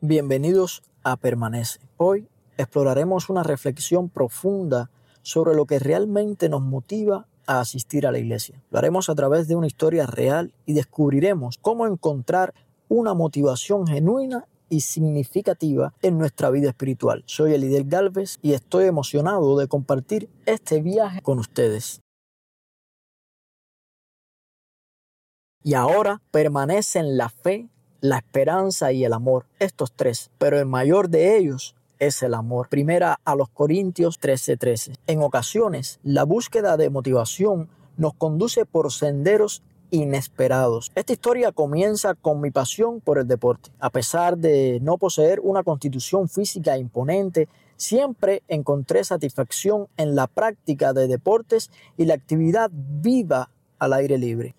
Bienvenidos a Permanece. Hoy exploraremos una reflexión profunda sobre lo que realmente nos motiva a asistir a la iglesia. Lo haremos a través de una historia real y descubriremos cómo encontrar una motivación genuina y significativa en nuestra vida espiritual. Soy Elidel Galvez y estoy emocionado de compartir este viaje con ustedes. Y ahora permanecen la fe, la esperanza y el amor, estos tres, pero el mayor de ellos es el amor. Primera a los Corintios 13:13. En ocasiones, la búsqueda de motivación nos conduce por senderos inesperados. Esta historia comienza con mi pasión por el deporte. A pesar de no poseer una constitución física imponente, siempre encontré satisfacción en la práctica de deportes y la actividad viva al aire libre.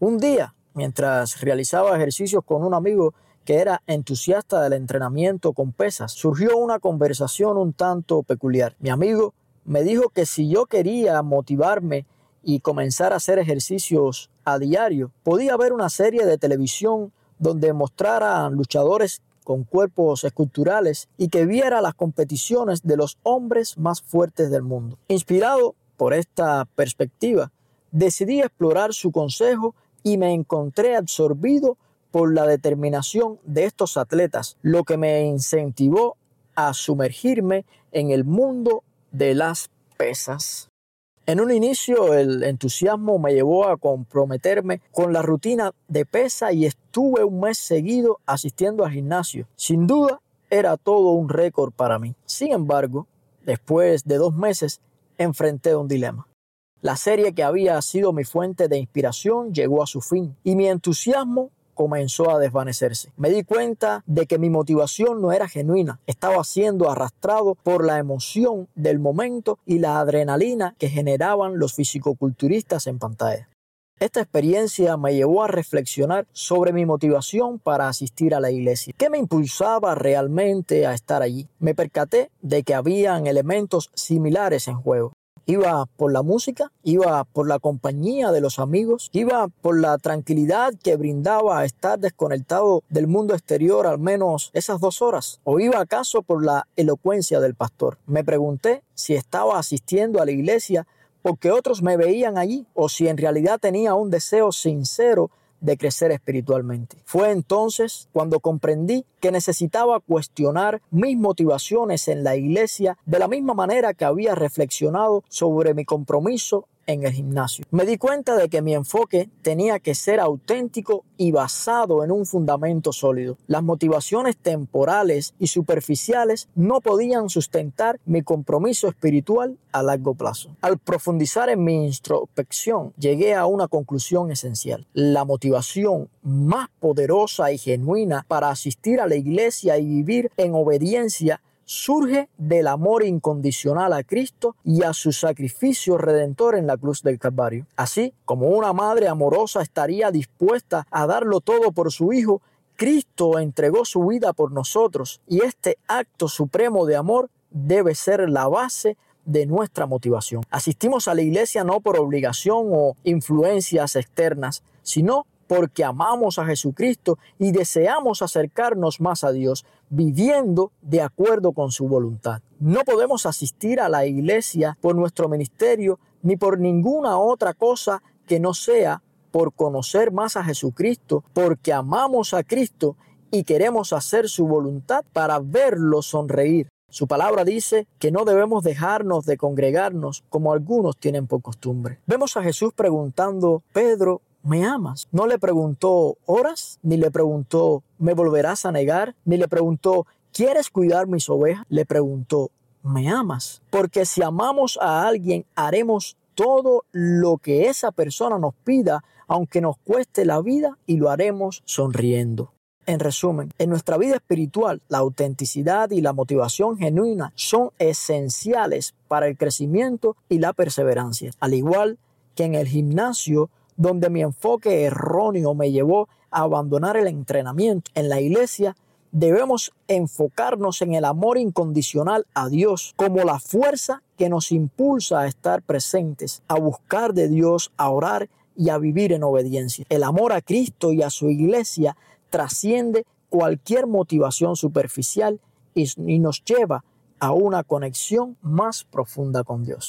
Un día, mientras realizaba ejercicios con un amigo que era entusiasta del entrenamiento con pesas, surgió una conversación un tanto peculiar. Mi amigo me dijo que si yo quería motivarme y comenzar a hacer ejercicios a diario, podía ver una serie de televisión donde mostraran luchadores con cuerpos esculturales y que viera las competiciones de los hombres más fuertes del mundo. Inspirado por esta perspectiva, decidí explorar su consejo y me encontré absorbido por la determinación de estos atletas, lo que me incentivó a sumergirme en el mundo de las pesas. En un inicio el entusiasmo me llevó a comprometerme con la rutina de pesa y estuve un mes seguido asistiendo al gimnasio. Sin duda era todo un récord para mí. Sin embargo, después de dos meses enfrenté un dilema. La serie que había sido mi fuente de inspiración llegó a su fin y mi entusiasmo comenzó a desvanecerse. Me di cuenta de que mi motivación no era genuina, estaba siendo arrastrado por la emoción del momento y la adrenalina que generaban los fisicoculturistas en pantalla. Esta experiencia me llevó a reflexionar sobre mi motivación para asistir a la iglesia. ¿Qué me impulsaba realmente a estar allí? Me percaté de que habían elementos similares en juego. Iba por la música, iba por la compañía de los amigos, iba por la tranquilidad que brindaba estar desconectado del mundo exterior al menos esas dos horas. ¿O iba acaso por la elocuencia del pastor? Me pregunté si estaba asistiendo a la iglesia porque otros me veían allí o si en realidad tenía un deseo sincero de crecer espiritualmente. Fue entonces cuando comprendí que necesitaba cuestionar mis motivaciones en la iglesia de la misma manera que había reflexionado sobre mi compromiso en el gimnasio. Me di cuenta de que mi enfoque tenía que ser auténtico y basado en un fundamento sólido. Las motivaciones temporales y superficiales no podían sustentar mi compromiso espiritual a largo plazo. Al profundizar en mi introspección, llegué a una conclusión esencial. La motivación más poderosa y genuina para asistir a la iglesia y vivir en obediencia surge del amor incondicional a Cristo y a su sacrificio redentor en la cruz del Calvario. Así como una madre amorosa estaría dispuesta a darlo todo por su hijo, Cristo entregó su vida por nosotros y este acto supremo de amor debe ser la base de nuestra motivación. Asistimos a la iglesia no por obligación o influencias externas, sino porque amamos a Jesucristo y deseamos acercarnos más a Dios, viviendo de acuerdo con su voluntad. No podemos asistir a la iglesia por nuestro ministerio ni por ninguna otra cosa que no sea por conocer más a Jesucristo, porque amamos a Cristo y queremos hacer su voluntad para verlo sonreír. Su palabra dice que no debemos dejarnos de congregarnos como algunos tienen por costumbre. Vemos a Jesús preguntando, Pedro, ¿me amas? No le preguntó horas, ni le preguntó, ¿me volverás a negar? Ni le preguntó, ¿quieres cuidar mis ovejas? Le preguntó, ¿me amas? Porque si amamos a alguien, haremos todo lo que esa persona nos pida, aunque nos cueste la vida, y lo haremos sonriendo. En resumen, en nuestra vida espiritual, la autenticidad y la motivación genuina son esenciales para el crecimiento y la perseverancia. Al igual que en el gimnasio, donde mi enfoque erróneo me llevó a abandonar el entrenamiento en la iglesia, debemos enfocarnos en el amor incondicional a Dios como la fuerza que nos impulsa a estar presentes, a buscar de Dios, a orar y a vivir en obediencia. El amor a Cristo y a su iglesia trasciende cualquier motivación superficial y, nos lleva a una conexión más profunda con Dios.